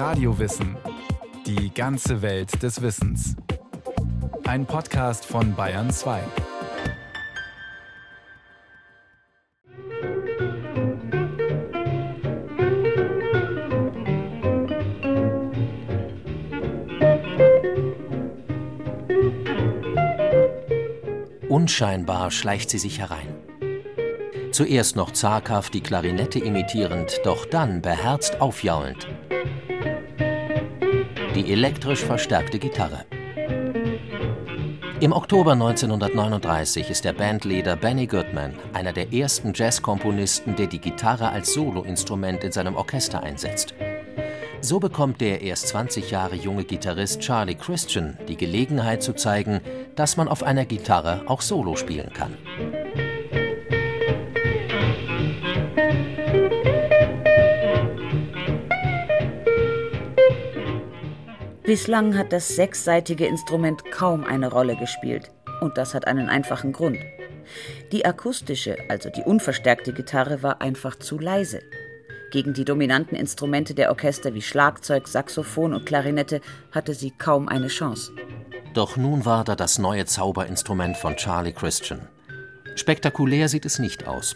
Radiowissen. Die ganze Welt des Wissens. Ein Podcast von Bayern 2. Unscheinbar schleicht sie sich herein. Zuerst noch zaghaft die Klarinette imitierend, doch dann beherzt aufjaulend. Die elektrisch verstärkte Gitarre. Im Oktober 1939 ist der Bandleader Benny Goodman einer der ersten Jazzkomponisten, der die Gitarre als Soloinstrument in seinem Orchester einsetzt. So bekommt der erst 20 Jahre junge Gitarrist Charlie Christian die Gelegenheit zu zeigen, dass man auf einer Gitarre auch Solo spielen kann. Bislang hat das sechsseitige Instrument kaum eine Rolle gespielt. Und das hat einen einfachen Grund. Die akustische, also die unverstärkte Gitarre war einfach zu leise. Gegen die dominanten Instrumente der Orchester wie Schlagzeug, Saxophon und Klarinette hatte sie kaum eine Chance. Doch nun war da das neue Zauberinstrument von Charlie Christian. Spektakulär sieht es nicht aus.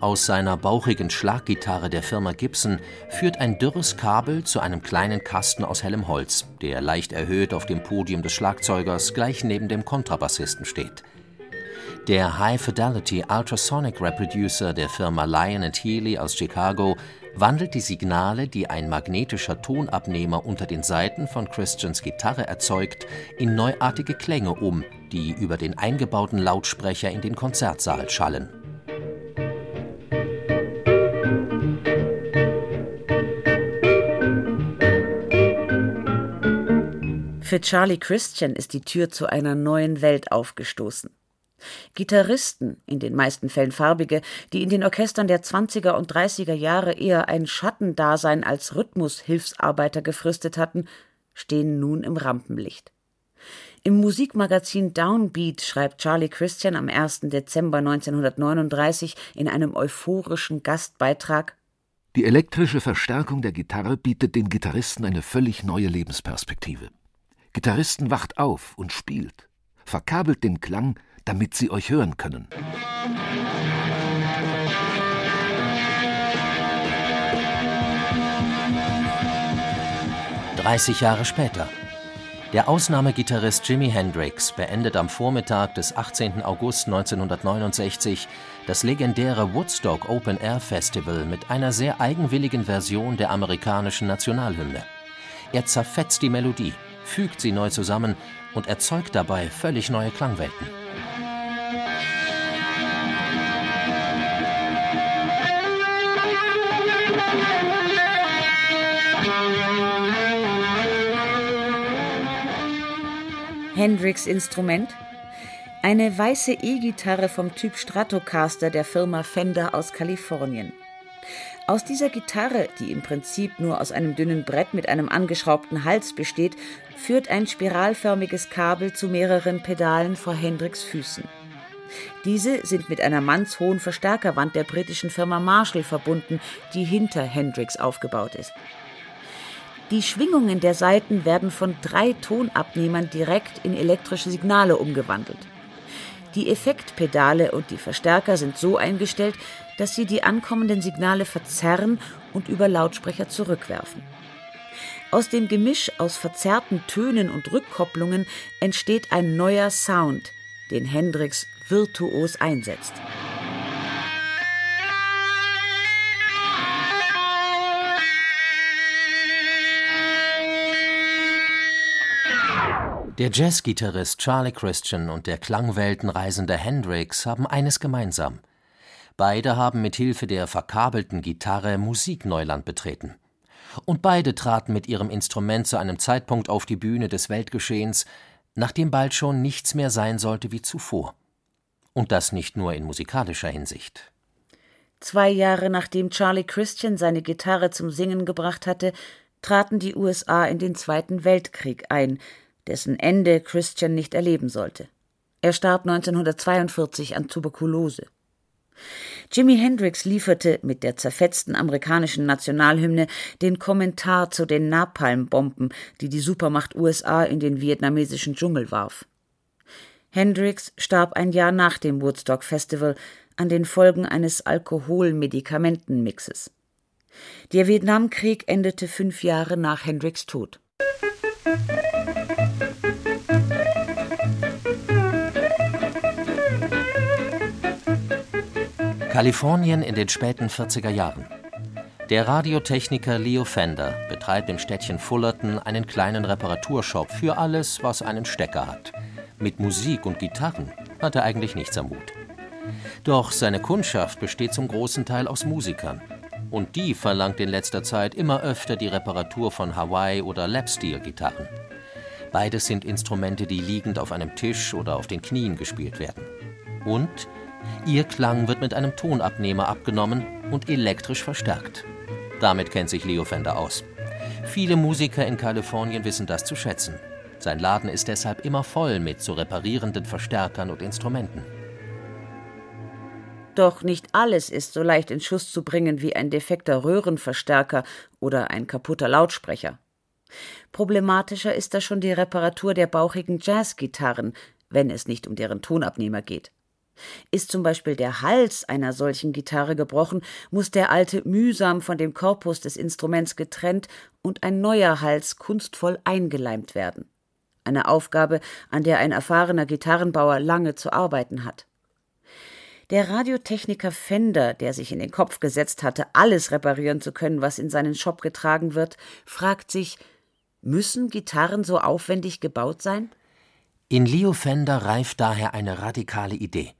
Aus seiner bauchigen Schlaggitarre der Firma Gibson führt ein dürres Kabel zu einem kleinen Kasten aus hellem Holz, der leicht erhöht auf dem Podium des Schlagzeugers gleich neben dem Kontrabassisten steht. Der High Fidelity Ultrasonic Reproducer der Firma Lion Healy aus Chicago wandelt die Signale, die ein magnetischer Tonabnehmer unter den Saiten von Christians Gitarre erzeugt, in neuartige Klänge um, die über den eingebauten Lautsprecher in den Konzertsaal schallen. Für Charlie Christian ist die Tür zu einer neuen Welt aufgestoßen. Gitarristen, in den meisten Fällen farbige, die in den Orchestern der 20er und 30er Jahre eher ein Schattendasein als Rhythmushilfsarbeiter gefristet hatten, stehen nun im Rampenlicht. Im Musikmagazin Downbeat schreibt Charlie Christian am 1. Dezember 1939 in einem euphorischen Gastbeitrag Die elektrische Verstärkung der Gitarre bietet den Gitarristen eine völlig neue Lebensperspektive. Gitarristen wacht auf und spielt, verkabelt den Klang damit sie euch hören können. Dreißig Jahre später. Der Ausnahmegitarrist Jimi Hendrix beendet am Vormittag des 18. August 1969 das legendäre Woodstock Open Air Festival mit einer sehr eigenwilligen Version der amerikanischen Nationalhymne. Er zerfetzt die Melodie, fügt sie neu zusammen und erzeugt dabei völlig neue Klangwelten. Hendrix Instrument? Eine weiße E-Gitarre vom Typ Stratocaster der Firma Fender aus Kalifornien. Aus dieser Gitarre, die im Prinzip nur aus einem dünnen Brett mit einem angeschraubten Hals besteht, führt ein spiralförmiges Kabel zu mehreren Pedalen vor Hendricks Füßen. Diese sind mit einer mannshohen Verstärkerwand der britischen Firma Marshall verbunden, die hinter Hendrix aufgebaut ist. Die Schwingungen der Saiten werden von drei Tonabnehmern direkt in elektrische Signale umgewandelt. Die Effektpedale und die Verstärker sind so eingestellt, dass sie die ankommenden Signale verzerren und über Lautsprecher zurückwerfen. Aus dem Gemisch aus verzerrten Tönen und Rückkopplungen entsteht ein neuer Sound, den Hendrix virtuos einsetzt. Der Jazzgitarrist Charlie Christian und der klangweltenreisende Hendrix haben eines gemeinsam. Beide haben mit Hilfe der verkabelten Gitarre Musikneuland betreten. Und beide traten mit ihrem Instrument zu einem Zeitpunkt auf die Bühne des Weltgeschehens, nachdem bald schon nichts mehr sein sollte wie zuvor. Und das nicht nur in musikalischer Hinsicht. Zwei Jahre nachdem Charlie Christian seine Gitarre zum Singen gebracht hatte, traten die USA in den Zweiten Weltkrieg ein, dessen Ende Christian nicht erleben sollte. Er starb 1942 an Tuberkulose. Jimi Hendrix lieferte mit der zerfetzten amerikanischen Nationalhymne den Kommentar zu den Napalmbomben, die die Supermacht USA in den vietnamesischen Dschungel warf. Hendrix starb ein Jahr nach dem Woodstock Festival an den Folgen eines Alkohol-Medikamentenmixes. Der Vietnamkrieg endete fünf Jahre nach Hendricks Tod. Kalifornien in den späten 40er Jahren. Der Radiotechniker Leo Fender betreibt im Städtchen Fullerton einen kleinen Reparaturshop für alles, was einen Stecker hat. Mit Musik und Gitarren hat er eigentlich nichts am Hut. Doch seine Kundschaft besteht zum großen Teil aus Musikern. Und die verlangt in letzter Zeit immer öfter die Reparatur von Hawaii- oder Lapsteel-Gitarren. Beides sind Instrumente, die liegend auf einem Tisch oder auf den Knien gespielt werden. Und Ihr Klang wird mit einem Tonabnehmer abgenommen und elektrisch verstärkt. Damit kennt sich Leo Fender aus. Viele Musiker in Kalifornien wissen das zu schätzen. Sein Laden ist deshalb immer voll mit zu reparierenden Verstärkern und Instrumenten. Doch nicht alles ist so leicht in Schuss zu bringen wie ein defekter Röhrenverstärker oder ein kaputter Lautsprecher. Problematischer ist da schon die Reparatur der bauchigen Jazzgitarren, wenn es nicht um deren Tonabnehmer geht. Ist zum Beispiel der Hals einer solchen Gitarre gebrochen, muss der alte mühsam von dem Korpus des Instruments getrennt und ein neuer Hals kunstvoll eingeleimt werden. Eine Aufgabe, an der ein erfahrener Gitarrenbauer lange zu arbeiten hat. Der Radiotechniker Fender, der sich in den Kopf gesetzt hatte, alles reparieren zu können, was in seinen Shop getragen wird, fragt sich, müssen Gitarren so aufwendig gebaut sein? In Leo Fender reift daher eine radikale Idee.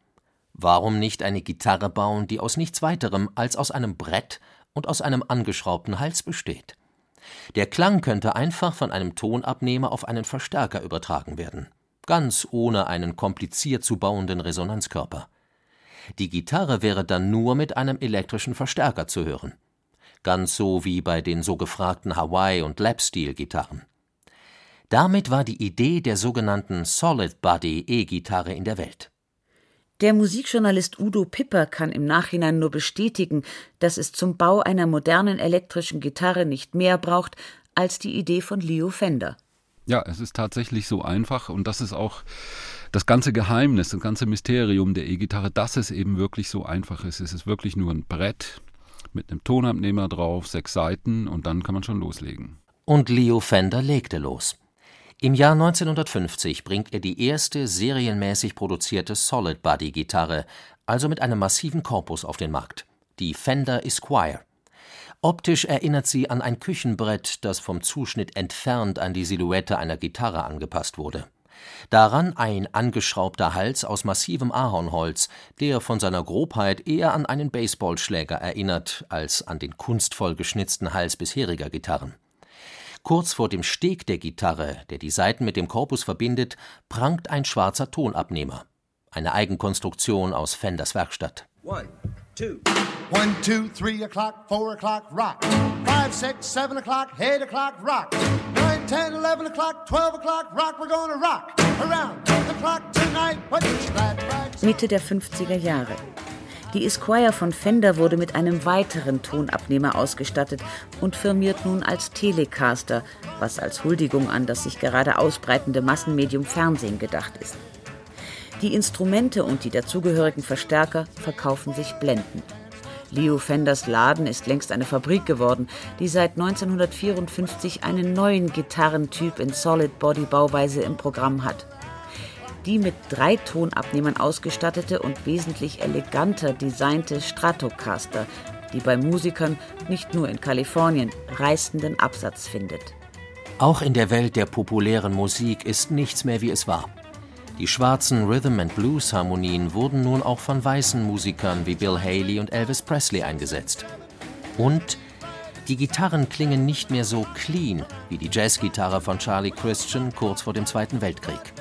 Warum nicht eine Gitarre bauen, die aus nichts weiterem als aus einem Brett und aus einem angeschraubten Hals besteht? Der Klang könnte einfach von einem Tonabnehmer auf einen Verstärker übertragen werden, ganz ohne einen kompliziert zu bauenden Resonanzkörper. Die Gitarre wäre dann nur mit einem elektrischen Verstärker zu hören. Ganz so wie bei den so gefragten Hawaii- und Lapsteel-Gitarren. Damit war die Idee der sogenannten Solid Body E-Gitarre in der Welt. Der Musikjournalist Udo Pipper kann im Nachhinein nur bestätigen, dass es zum Bau einer modernen elektrischen Gitarre nicht mehr braucht als die Idee von Leo Fender. Ja, es ist tatsächlich so einfach und das ist auch das ganze Geheimnis, das ganze Mysterium der E-Gitarre, dass es eben wirklich so einfach ist. Es ist wirklich nur ein Brett mit einem Tonabnehmer drauf, sechs Seiten und dann kann man schon loslegen. Und Leo Fender legte los. Im Jahr 1950 bringt er die erste serienmäßig produzierte Solid-Body-Gitarre, also mit einem massiven Korpus, auf den Markt, die Fender Esquire. Optisch erinnert sie an ein Küchenbrett, das vom Zuschnitt entfernt an die Silhouette einer Gitarre angepasst wurde. Daran ein angeschraubter Hals aus massivem Ahornholz, der von seiner Grobheit eher an einen Baseballschläger erinnert als an den kunstvoll geschnitzten Hals bisheriger Gitarren. Kurz vor dem Steg der Gitarre, der die Saiten mit dem Korpus verbindet, prangt ein schwarzer Tonabnehmer. Eine Eigenkonstruktion aus Fenders Werkstatt. One, two. One, two, three o'clock, four o'clock, rock. Five, six, seven o'clock, eight o'clock, rock. Nine, ten, eleven o'clock, twelve o'clock, rock. We're gonna rock around the clock tonight. Mitte der 50er Jahre. Die Esquire von Fender wurde mit einem weiteren Tonabnehmer ausgestattet und firmiert nun als Telecaster, was als Huldigung an das sich gerade ausbreitende Massenmedium Fernsehen gedacht ist. Die Instrumente und die dazugehörigen Verstärker verkaufen sich blendend. Leo Fenders Laden ist längst eine Fabrik geworden, die seit 1954 einen neuen Gitarrentyp in Solid Body Bauweise im Programm hat die mit drei Tonabnehmern ausgestattete und wesentlich eleganter designte Stratocaster, die bei Musikern nicht nur in Kalifornien reißenden Absatz findet. Auch in der Welt der populären Musik ist nichts mehr wie es war. Die schwarzen Rhythm and Blues Harmonien wurden nun auch von weißen Musikern wie Bill Haley und Elvis Presley eingesetzt. Und die Gitarren klingen nicht mehr so clean wie die Jazzgitarre von Charlie Christian kurz vor dem Zweiten Weltkrieg.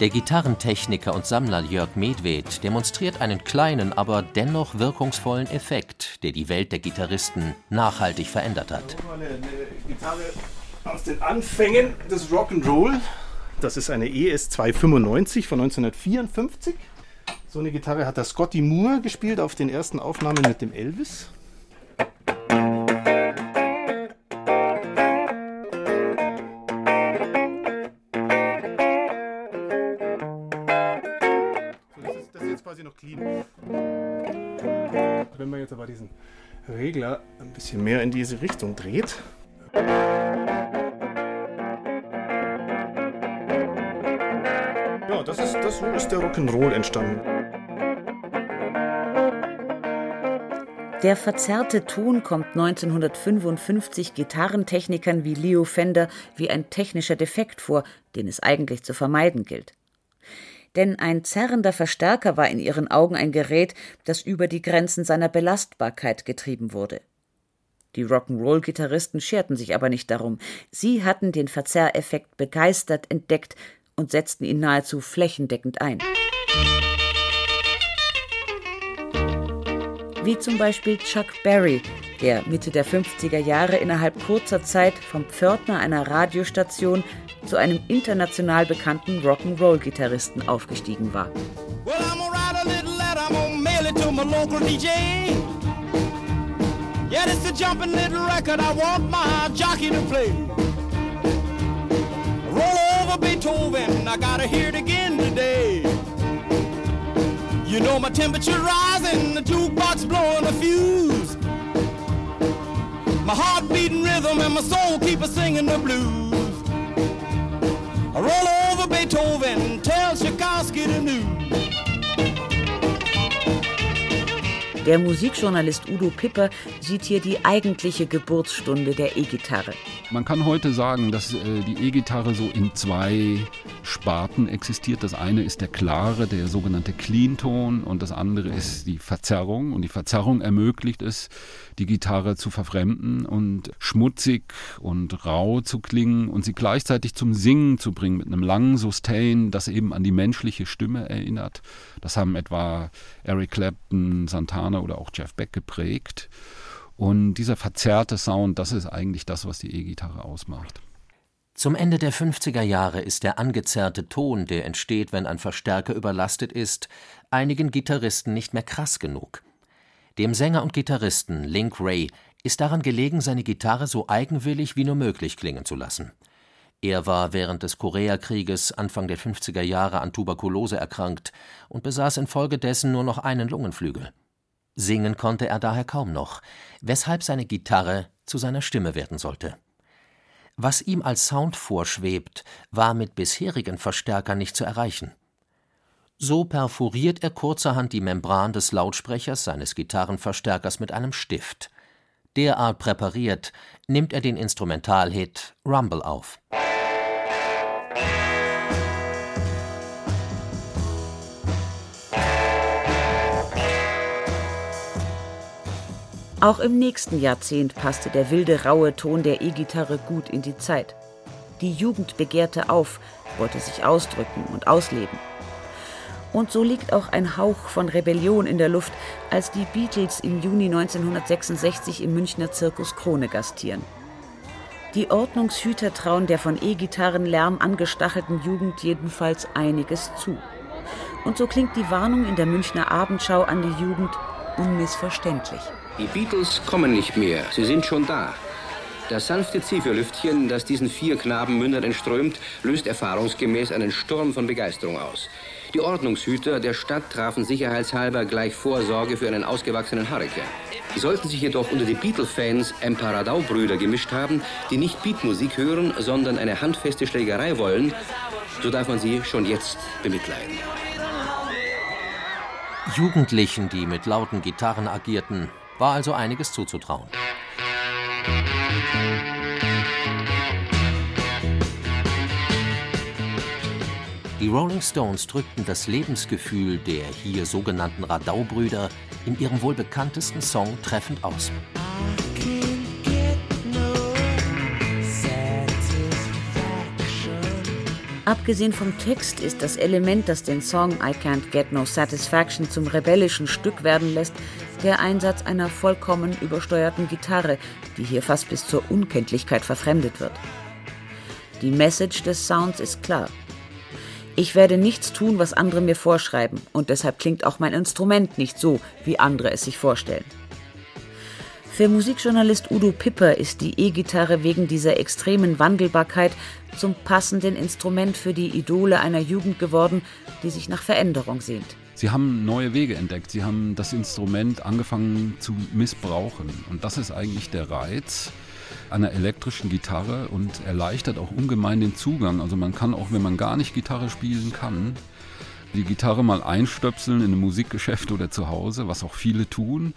Der Gitarrentechniker und Sammler Jörg Medved demonstriert einen kleinen, aber dennoch wirkungsvollen Effekt, der die Welt der Gitarristen nachhaltig verändert hat. Eine, eine Gitarre aus den Anfängen des Rock'n'Roll. Das ist eine ES 295 von 1954. So eine Gitarre hat der Scotty Moore gespielt auf den ersten Aufnahmen mit dem Elvis. Aber diesen Regler ein bisschen mehr in diese Richtung dreht. Ja, das ist, das, so ist der Rock'n'Roll entstanden. Der verzerrte Ton kommt 1955 Gitarrentechnikern wie Leo Fender wie ein technischer Defekt vor, den es eigentlich zu vermeiden gilt. Denn ein zerrender Verstärker war in ihren Augen ein Gerät, das über die Grenzen seiner Belastbarkeit getrieben wurde. Die Rock'n'Roll-Gitarristen scherten sich aber nicht darum. Sie hatten den Verzerreffekt begeistert entdeckt und setzten ihn nahezu flächendeckend ein. wie zum Beispiel Chuck Berry, der Mitte der 50er Jahre innerhalb kurzer Zeit vom Pförtner einer Radiostation zu einem international bekannten Rock'n'Roll-Gitarristen aufgestiegen war. Well, Yeah, is a jumping little record I want my jockey to play. Roll over Beethoven, I gotta hear it again today. You know my temperature rising, the jukebox blowing a fuse. My heart beating rhythm and my soul keep a singing the blues. I roll over Beethoven, tell Tchaikovsky the news. Der Musikjournalist Udo Pipper sieht hier die eigentliche Geburtsstunde der E-Gitarre. Man kann heute sagen, dass äh, die E-Gitarre so in zwei Sparten existiert. Das eine ist der klare, der sogenannte Clean-Ton und das andere ist die Verzerrung. Und die Verzerrung ermöglicht es, die Gitarre zu verfremden und schmutzig und rau zu klingen und sie gleichzeitig zum Singen zu bringen mit einem langen Sustain, das eben an die menschliche Stimme erinnert. Das haben etwa Eric Clapton, Santana oder auch Jeff Beck geprägt. Und dieser verzerrte Sound, das ist eigentlich das, was die E-Gitarre ausmacht. Zum Ende der 50er Jahre ist der angezerrte Ton, der entsteht, wenn ein Verstärker überlastet ist, einigen Gitarristen nicht mehr krass genug. Dem Sänger und Gitarristen Link Ray ist daran gelegen, seine Gitarre so eigenwillig wie nur möglich klingen zu lassen. Er war während des Koreakrieges Anfang der 50er Jahre an Tuberkulose erkrankt und besaß infolgedessen nur noch einen Lungenflügel. Singen konnte er daher kaum noch, weshalb seine Gitarre zu seiner Stimme werden sollte. Was ihm als Sound vorschwebt, war mit bisherigen Verstärkern nicht zu erreichen. So perforiert er kurzerhand die Membran des Lautsprechers seines Gitarrenverstärkers mit einem Stift. Derart präpariert nimmt er den Instrumentalhit Rumble auf. Auch im nächsten Jahrzehnt passte der wilde, raue Ton der E-Gitarre gut in die Zeit. Die Jugend begehrte auf, wollte sich ausdrücken und ausleben. Und so liegt auch ein Hauch von Rebellion in der Luft, als die Beatles im Juni 1966 im Münchner Zirkus Krone gastieren. Die Ordnungshüter trauen der von E-Gitarrenlärm angestachelten Jugend jedenfalls einiges zu. Und so klingt die Warnung in der Münchner Abendschau an die Jugend unmissverständlich. Die Beatles kommen nicht mehr, sie sind schon da. Das sanfte Zifferlüftchen, das diesen vier Knaben Mündern entströmt, löst erfahrungsgemäß einen Sturm von Begeisterung aus. Die Ordnungshüter der Stadt trafen sicherheitshalber gleich Vorsorge für einen ausgewachsenen Hurrikan. Sollten sich jedoch unter die Beatle-Fans ein paar Radau-Brüder gemischt haben, die nicht Beatmusik hören, sondern eine handfeste Schlägerei wollen, so darf man sie schon jetzt bemitleiden. Jugendlichen, die mit lauten Gitarren agierten, war also einiges zuzutrauen. Die Rolling Stones drückten das Lebensgefühl der hier sogenannten Radau-Brüder in ihrem wohl bekanntesten Song treffend aus. Abgesehen vom Text ist das Element, das den Song I Can't Get No Satisfaction zum rebellischen Stück werden lässt, der Einsatz einer vollkommen übersteuerten Gitarre, die hier fast bis zur Unkenntlichkeit verfremdet wird. Die Message des Sounds ist klar. Ich werde nichts tun, was andere mir vorschreiben, und deshalb klingt auch mein Instrument nicht so, wie andere es sich vorstellen. Für Musikjournalist Udo Pipper ist die E-Gitarre wegen dieser extremen Wandelbarkeit zum passenden Instrument für die Idole einer Jugend geworden, die sich nach Veränderung sehnt. Sie haben neue Wege entdeckt. Sie haben das Instrument angefangen zu missbrauchen. Und das ist eigentlich der Reiz einer elektrischen Gitarre und erleichtert auch ungemein den Zugang. Also man kann auch, wenn man gar nicht Gitarre spielen kann, die Gitarre mal einstöpseln in einem Musikgeschäft oder zu Hause, was auch viele tun,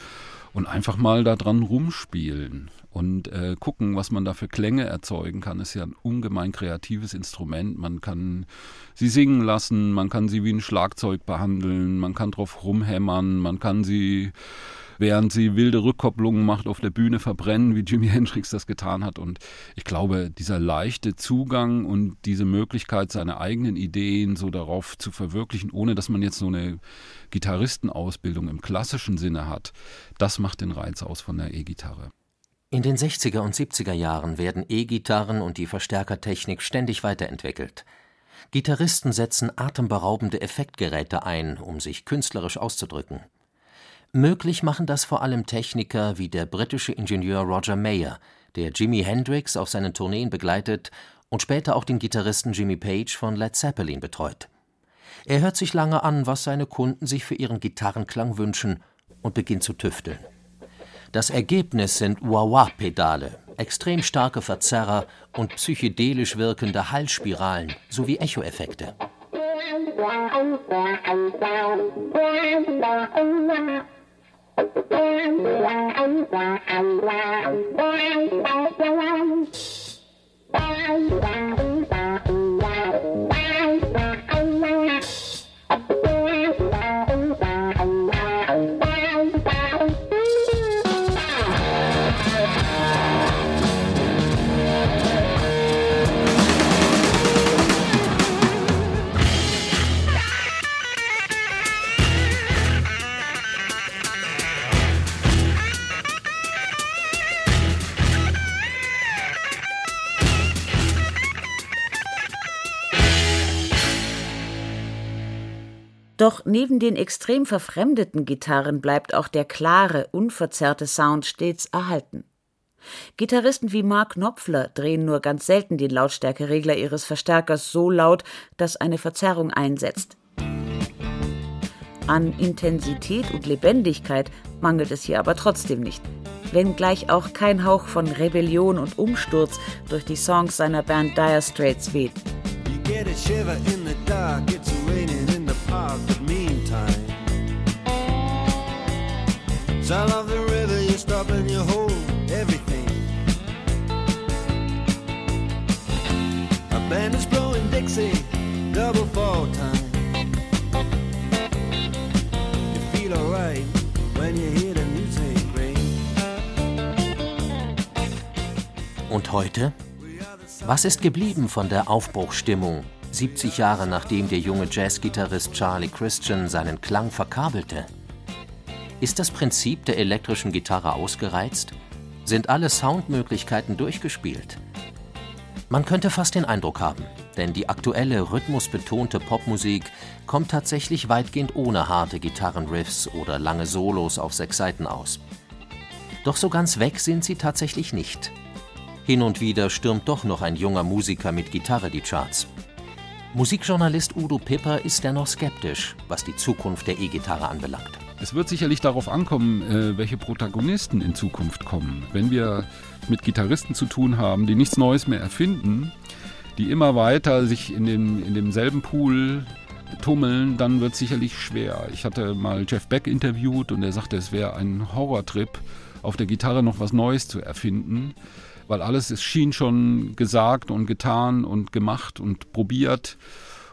und einfach mal da dran rumspielen und äh, gucken, was man da für Klänge erzeugen kann. Ist ja ein ungemein kreatives Instrument. Man kann sie singen lassen, man kann sie wie ein Schlagzeug behandeln, man kann drauf rumhämmern, man kann sie während sie wilde Rückkopplungen macht, auf der Bühne verbrennen, wie Jimi Hendrix das getan hat. Und ich glaube, dieser leichte Zugang und diese Möglichkeit, seine eigenen Ideen so darauf zu verwirklichen, ohne dass man jetzt so eine Gitarristenausbildung im klassischen Sinne hat, das macht den Reiz aus von der E-Gitarre. In den 60er und 70er Jahren werden E-Gitarren und die Verstärkertechnik ständig weiterentwickelt. Gitarristen setzen atemberaubende Effektgeräte ein, um sich künstlerisch auszudrücken. Möglich machen das vor allem Techniker wie der britische Ingenieur Roger Mayer, der Jimi Hendrix auf seinen Tourneen begleitet und später auch den Gitarristen Jimmy Page von Led Zeppelin betreut. Er hört sich lange an, was seine Kunden sich für ihren Gitarrenklang wünschen und beginnt zu tüfteln. Das Ergebnis sind Wah-Wah-Pedale, extrem starke Verzerrer und psychedelisch wirkende Hallspiralen sowie Echoeffekte. Doch neben den extrem verfremdeten Gitarren bleibt auch der klare, unverzerrte Sound stets erhalten. Gitarristen wie Mark Knopfler drehen nur ganz selten den Lautstärkeregler ihres Verstärkers so laut, dass eine Verzerrung einsetzt. An Intensität und Lebendigkeit mangelt es hier aber trotzdem nicht, wenngleich auch kein Hauch von Rebellion und Umsturz durch die Songs seiner Band Dire Straits weht. park, but meantime. Sound of the river, you stop and you hold everything. A band is blowing Dixie, double fall time. You feel alright when you hear the music ring. Und heute? Was ist geblieben von der Aufbruchstimmung 70 Jahre nachdem der junge Jazzgitarrist Charlie Christian seinen Klang verkabelte? Ist das Prinzip der elektrischen Gitarre ausgereizt? Sind alle Soundmöglichkeiten durchgespielt? Man könnte fast den Eindruck haben, denn die aktuelle rhythmusbetonte Popmusik kommt tatsächlich weitgehend ohne harte Gitarrenriffs oder lange Solos auf sechs Seiten aus. Doch so ganz weg sind sie tatsächlich nicht. Hin und wieder stürmt doch noch ein junger Musiker mit Gitarre die Charts. Musikjournalist Udo Pipper ist dennoch skeptisch, was die Zukunft der E-Gitarre anbelangt. Es wird sicherlich darauf ankommen, äh, welche Protagonisten in Zukunft kommen. Wenn wir mit Gitarristen zu tun haben, die nichts Neues mehr erfinden, die immer weiter sich in, dem, in demselben Pool tummeln, dann wird es sicherlich schwer. Ich hatte mal Jeff Beck interviewt und er sagte, es wäre ein Horrortrip, auf der Gitarre noch was Neues zu erfinden weil alles ist schien schon gesagt und getan und gemacht und probiert.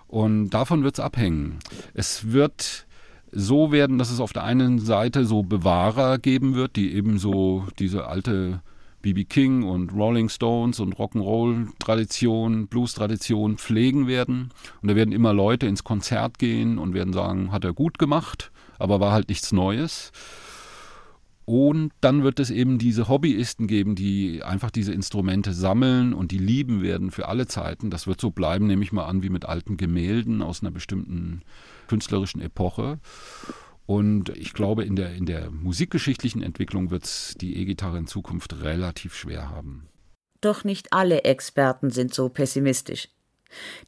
Und davon wird es abhängen. Es wird so werden, dass es auf der einen Seite so Bewahrer geben wird, die eben so diese alte BB King und Rolling Stones und Rock'n'Roll-Tradition, Blues-Tradition pflegen werden. Und da werden immer Leute ins Konzert gehen und werden sagen, hat er gut gemacht, aber war halt nichts Neues. Und dann wird es eben diese Hobbyisten geben, die einfach diese Instrumente sammeln und die lieben werden für alle Zeiten. Das wird so bleiben, nehme ich mal an, wie mit alten Gemälden aus einer bestimmten künstlerischen Epoche. Und ich glaube, in der, in der musikgeschichtlichen Entwicklung wird es die E-Gitarre in Zukunft relativ schwer haben. Doch nicht alle Experten sind so pessimistisch.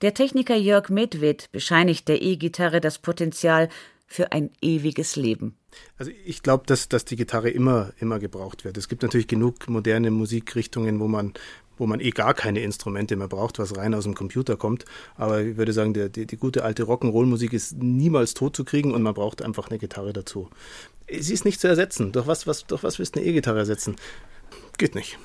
Der Techniker Jörg Medved bescheinigt der E-Gitarre das Potenzial für ein ewiges Leben. Also ich glaube, dass, dass die Gitarre immer, immer gebraucht wird. Es gibt natürlich genug moderne Musikrichtungen, wo man, wo man eh gar keine Instrumente mehr braucht, was rein aus dem Computer kommt. Aber ich würde sagen, der, die, die gute alte Rock'n'Roll-Musik ist niemals tot zu kriegen und man braucht einfach eine Gitarre dazu. Sie ist nicht zu ersetzen. Durch was, was, durch was willst du eine E-Gitarre ersetzen? Geht nicht.